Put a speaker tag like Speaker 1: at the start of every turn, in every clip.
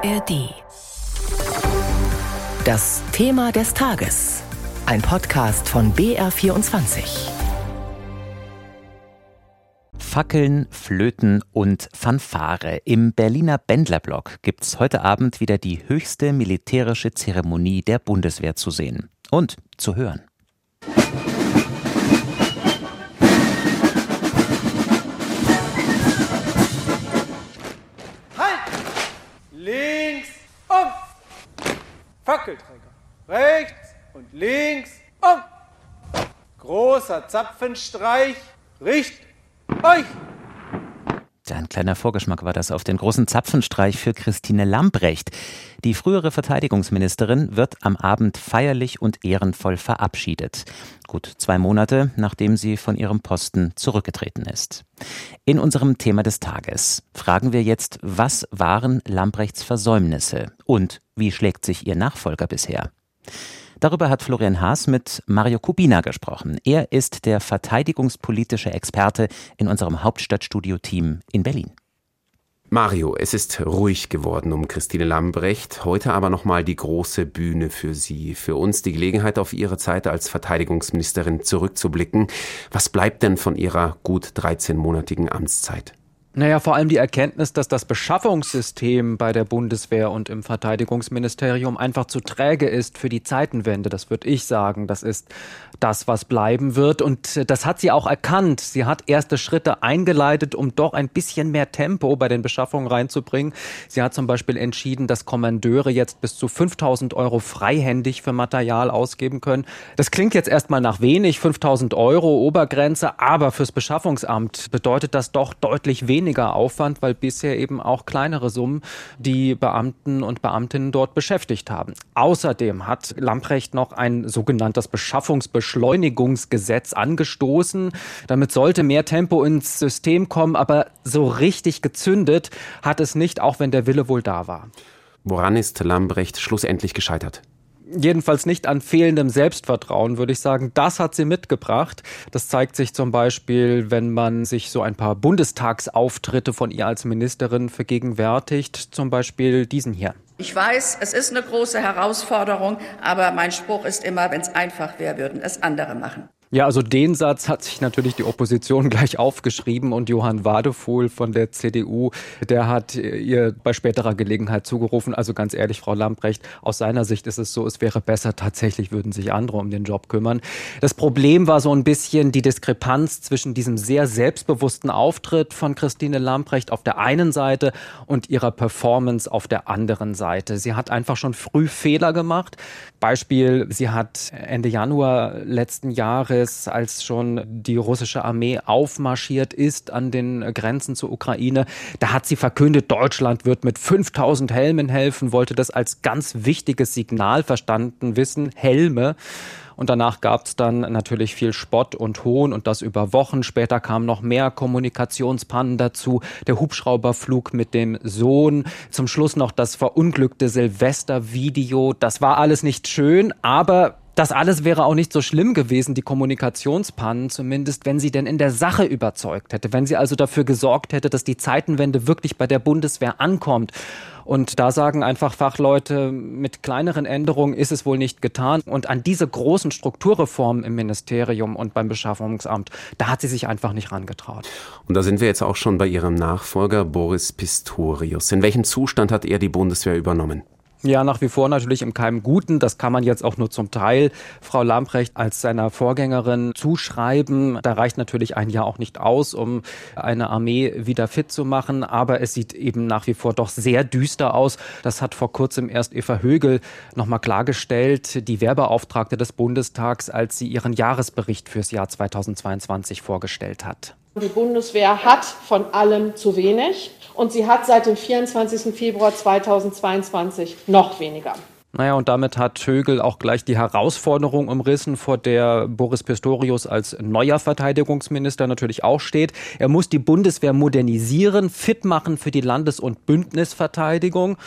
Speaker 1: ARD. Das Thema des Tages. Ein Podcast von BR24.
Speaker 2: Fackeln, Flöten und Fanfare. Im Berliner Bändlerblock gibt es heute Abend wieder die höchste militärische Zeremonie der Bundeswehr zu sehen und zu hören.
Speaker 3: Fackelträger rechts und links um. Großer Zapfenstreich richtet euch.
Speaker 2: Ein kleiner Vorgeschmack war das auf den großen Zapfenstreich für Christine Lambrecht. Die frühere Verteidigungsministerin wird am Abend feierlich und ehrenvoll verabschiedet. Gut zwei Monate, nachdem sie von ihrem Posten zurückgetreten ist. In unserem Thema des Tages fragen wir jetzt, was waren Lambrechts Versäumnisse und wie schlägt sich ihr Nachfolger bisher? Darüber hat Florian Haas mit Mario Kubina gesprochen. Er ist der verteidigungspolitische Experte in unserem Hauptstadtstudio-Team in Berlin.
Speaker 4: Mario, es ist ruhig geworden um Christine Lambrecht. Heute aber nochmal die große Bühne für Sie. Für uns die Gelegenheit, auf Ihre Zeit als Verteidigungsministerin zurückzublicken. Was bleibt denn von Ihrer gut 13-monatigen Amtszeit?
Speaker 5: Naja, vor allem die Erkenntnis, dass das Beschaffungssystem bei der Bundeswehr und im Verteidigungsministerium einfach zu träge ist für die Zeitenwende. Das würde ich sagen. Das ist das, was bleiben wird. Und das hat sie auch erkannt. Sie hat erste Schritte eingeleitet, um doch ein bisschen mehr Tempo bei den Beschaffungen reinzubringen. Sie hat zum Beispiel entschieden, dass Kommandeure jetzt bis zu 5000 Euro freihändig für Material ausgeben können. Das klingt jetzt erstmal nach wenig, 5000 Euro Obergrenze, aber fürs Beschaffungsamt bedeutet das doch deutlich weniger weniger Aufwand, weil bisher eben auch kleinere Summen die Beamten und Beamtinnen dort beschäftigt haben. Außerdem hat Lamprecht noch ein sogenanntes Beschaffungsbeschleunigungsgesetz angestoßen. Damit sollte mehr Tempo ins System kommen, aber so richtig gezündet hat es nicht, auch wenn der Wille wohl da war.
Speaker 4: Woran ist Lambrecht schlussendlich gescheitert?
Speaker 5: Jedenfalls nicht an fehlendem Selbstvertrauen, würde ich sagen. Das hat sie mitgebracht. Das zeigt sich zum Beispiel, wenn man sich so ein paar Bundestagsauftritte von ihr als Ministerin vergegenwärtigt, zum Beispiel diesen hier.
Speaker 6: Ich weiß, es ist eine große Herausforderung, aber mein Spruch ist immer, wenn es einfach wäre, würden es andere machen.
Speaker 5: Ja, also den Satz hat sich natürlich die Opposition gleich aufgeschrieben und Johann Wadefuhl von der CDU, der hat ihr bei späterer Gelegenheit zugerufen, also ganz ehrlich, Frau Lamprecht, aus seiner Sicht ist es so, es wäre besser, tatsächlich würden sich andere um den Job kümmern. Das Problem war so ein bisschen die Diskrepanz zwischen diesem sehr selbstbewussten Auftritt von Christine Lamprecht auf der einen Seite und ihrer Performance auf der anderen Seite. Sie hat einfach schon früh Fehler gemacht. Beispiel, sie hat Ende Januar letzten Jahres Jahres, als schon die russische Armee aufmarschiert ist an den Grenzen zur Ukraine. Da hat sie verkündet, Deutschland wird mit 5000 Helmen helfen, wollte das als ganz wichtiges Signal verstanden wissen. Helme. Und danach gab es dann natürlich viel Spott und Hohn und das über Wochen. Später kamen noch mehr Kommunikationspannen dazu. Der Hubschrauberflug mit dem Sohn. Zum Schluss noch das verunglückte Silvestervideo. Das war alles nicht schön, aber das alles wäre auch nicht so schlimm gewesen, die Kommunikationspannen zumindest, wenn sie denn in der Sache überzeugt hätte, wenn sie also dafür gesorgt hätte, dass die Zeitenwende wirklich bei der Bundeswehr ankommt. Und da sagen einfach Fachleute, mit kleineren Änderungen ist es wohl nicht getan. Und an diese großen Strukturreformen im Ministerium und beim Beschaffungsamt, da hat sie sich einfach nicht rangetraut.
Speaker 4: Und da sind wir jetzt auch schon bei Ihrem Nachfolger Boris Pistorius. In welchem Zustand hat er die Bundeswehr übernommen?
Speaker 5: Ja, nach wie vor natürlich im Keim Guten. Das kann man jetzt auch nur zum Teil Frau Lamprecht als seiner Vorgängerin zuschreiben. Da reicht natürlich ein Jahr auch nicht aus, um eine Armee wieder fit zu machen. Aber es sieht eben nach wie vor doch sehr düster aus. Das hat vor kurzem erst Eva Högel nochmal klargestellt, die Wehrbeauftragte des Bundestags, als sie ihren Jahresbericht fürs Jahr 2022 vorgestellt hat.
Speaker 7: Die Bundeswehr hat von allem zu wenig und sie hat seit dem 24. Februar 2022 noch weniger.
Speaker 5: Naja, und damit hat Högel auch gleich die Herausforderung umrissen, vor der Boris Pistorius als neuer Verteidigungsminister natürlich auch steht. Er muss die Bundeswehr modernisieren, fit machen für die Landes- und Bündnisverteidigung.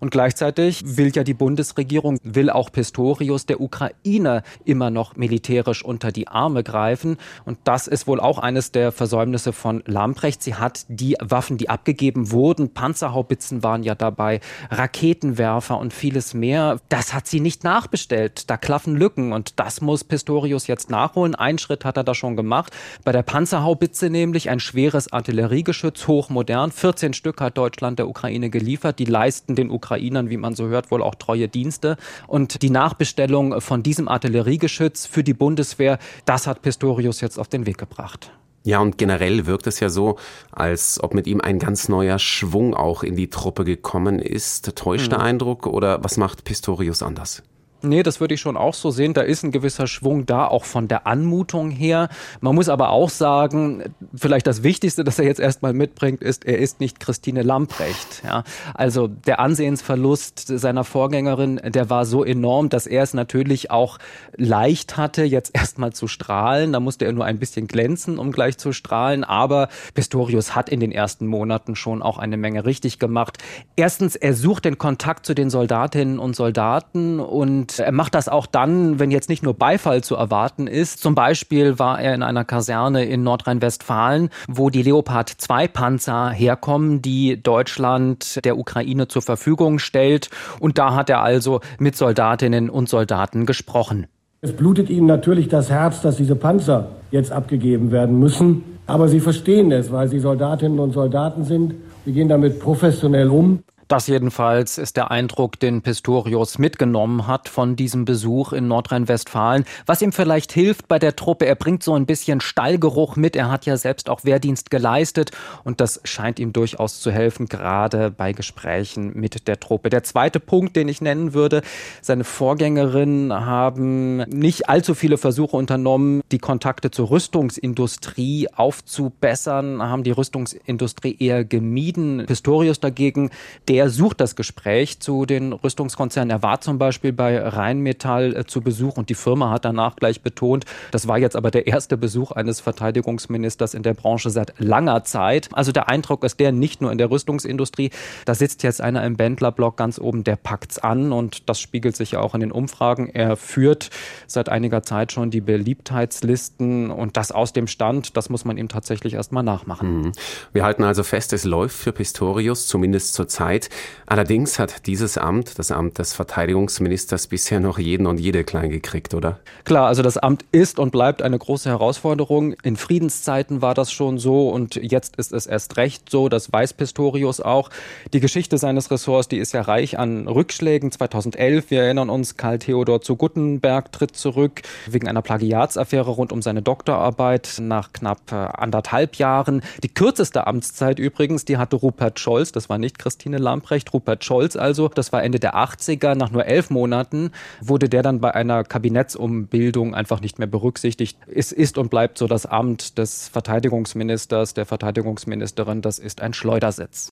Speaker 5: Und gleichzeitig will ja die Bundesregierung, will auch Pistorius der Ukraine immer noch militärisch unter die Arme greifen. Und das ist wohl auch eines der Versäumnisse von Lamprecht. Sie hat die Waffen, die abgegeben wurden, Panzerhaubitzen waren ja dabei, Raketenwerfer und vieles mehr. Das hat sie nicht nachbestellt. Da klaffen Lücken und das muss Pistorius jetzt nachholen. Ein Schritt hat er da schon gemacht. Bei der Panzerhaubitze nämlich ein schweres Artilleriegeschütz, hochmodern. 14 Stück hat Deutschland der Ukraine geliefert. Die leisten den Ukraine Ukrainern, wie man so hört, wohl auch treue Dienste. Und die Nachbestellung von diesem Artilleriegeschütz für die Bundeswehr, das hat Pistorius jetzt auf den Weg gebracht.
Speaker 4: Ja, und generell wirkt es ja so, als ob mit ihm ein ganz neuer Schwung auch in die Truppe gekommen ist. Täuscht der mhm. Eindruck oder was macht Pistorius anders?
Speaker 5: Nee, das würde ich schon auch so sehen. Da ist ein gewisser Schwung da, auch von der Anmutung her. Man muss aber auch sagen, vielleicht das Wichtigste, das er jetzt erstmal mitbringt, ist, er ist nicht Christine Lamprecht. Ja, also der Ansehensverlust seiner Vorgängerin, der war so enorm, dass er es natürlich auch leicht hatte, jetzt erstmal zu strahlen. Da musste er nur ein bisschen glänzen, um gleich zu strahlen. Aber Pistorius hat in den ersten Monaten schon auch eine Menge richtig gemacht. Erstens, er sucht den Kontakt zu den Soldatinnen und Soldaten und und er macht das auch dann, wenn jetzt nicht nur Beifall zu erwarten ist. Zum Beispiel war er in einer Kaserne in Nordrhein-Westfalen, wo die Leopard 2 Panzer herkommen, die Deutschland der Ukraine zur Verfügung stellt. Und da hat er also mit Soldatinnen und Soldaten gesprochen.
Speaker 8: Es blutet ihnen natürlich das Herz, dass diese Panzer jetzt abgegeben werden müssen. Aber sie verstehen es, weil sie Soldatinnen und Soldaten sind. Sie gehen damit professionell um.
Speaker 5: Das jedenfalls ist der Eindruck, den Pistorius mitgenommen hat von diesem Besuch in Nordrhein-Westfalen. Was ihm vielleicht hilft bei der Truppe, er bringt so ein bisschen Stallgeruch mit. Er hat ja selbst auch Wehrdienst geleistet und das scheint ihm durchaus zu helfen, gerade bei Gesprächen mit der Truppe. Der zweite Punkt, den ich nennen würde, seine Vorgängerinnen haben nicht allzu viele Versuche unternommen, die Kontakte zur Rüstungsindustrie aufzubessern, haben die Rüstungsindustrie eher gemieden. Pistorius dagegen, der er sucht das Gespräch zu den Rüstungskonzernen. Er war zum Beispiel bei Rheinmetall äh, zu Besuch und die Firma hat danach gleich betont, das war jetzt aber der erste Besuch eines Verteidigungsministers in der Branche seit langer Zeit. Also der Eindruck ist der nicht nur in der Rüstungsindustrie. Da sitzt jetzt einer im Bändlerblock ganz oben, der packt's an und das spiegelt sich ja auch in den Umfragen. Er führt seit einiger Zeit schon die Beliebtheitslisten und das aus dem Stand, das muss man ihm tatsächlich erstmal nachmachen.
Speaker 4: Mhm. Wir halten also fest, es läuft für Pistorius, zumindest zur Zeit. Allerdings hat dieses Amt, das Amt des Verteidigungsministers, bisher noch jeden und jede klein gekriegt, oder?
Speaker 5: Klar, also das Amt ist und bleibt eine große Herausforderung. In Friedenszeiten war das schon so und jetzt ist es erst recht so. Das weiß Pistorius auch. Die Geschichte seines Ressorts, die ist ja reich an Rückschlägen. 2011, wir erinnern uns, Karl Theodor zu Guttenberg tritt zurück wegen einer Plagiatsaffäre rund um seine Doktorarbeit nach knapp äh, anderthalb Jahren. Die kürzeste Amtszeit übrigens, die hatte Rupert Scholz. Das war nicht Christine Lamprecht, Rupert Scholz also. Das war Ende der 80er. Nach nur elf Monaten wurde der dann bei einer Kabinettsumbildung einfach nicht mehr berücksichtigt. Es ist und bleibt so das Amt des Verteidigungsministers, der Verteidigungsministerin. Das ist ein Schleudersitz.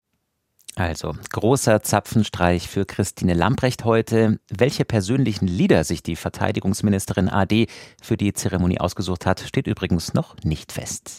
Speaker 2: Also, großer Zapfenstreich für Christine Lamprecht heute. Welche persönlichen Lieder sich die Verteidigungsministerin AD für die Zeremonie ausgesucht hat, steht übrigens noch nicht fest.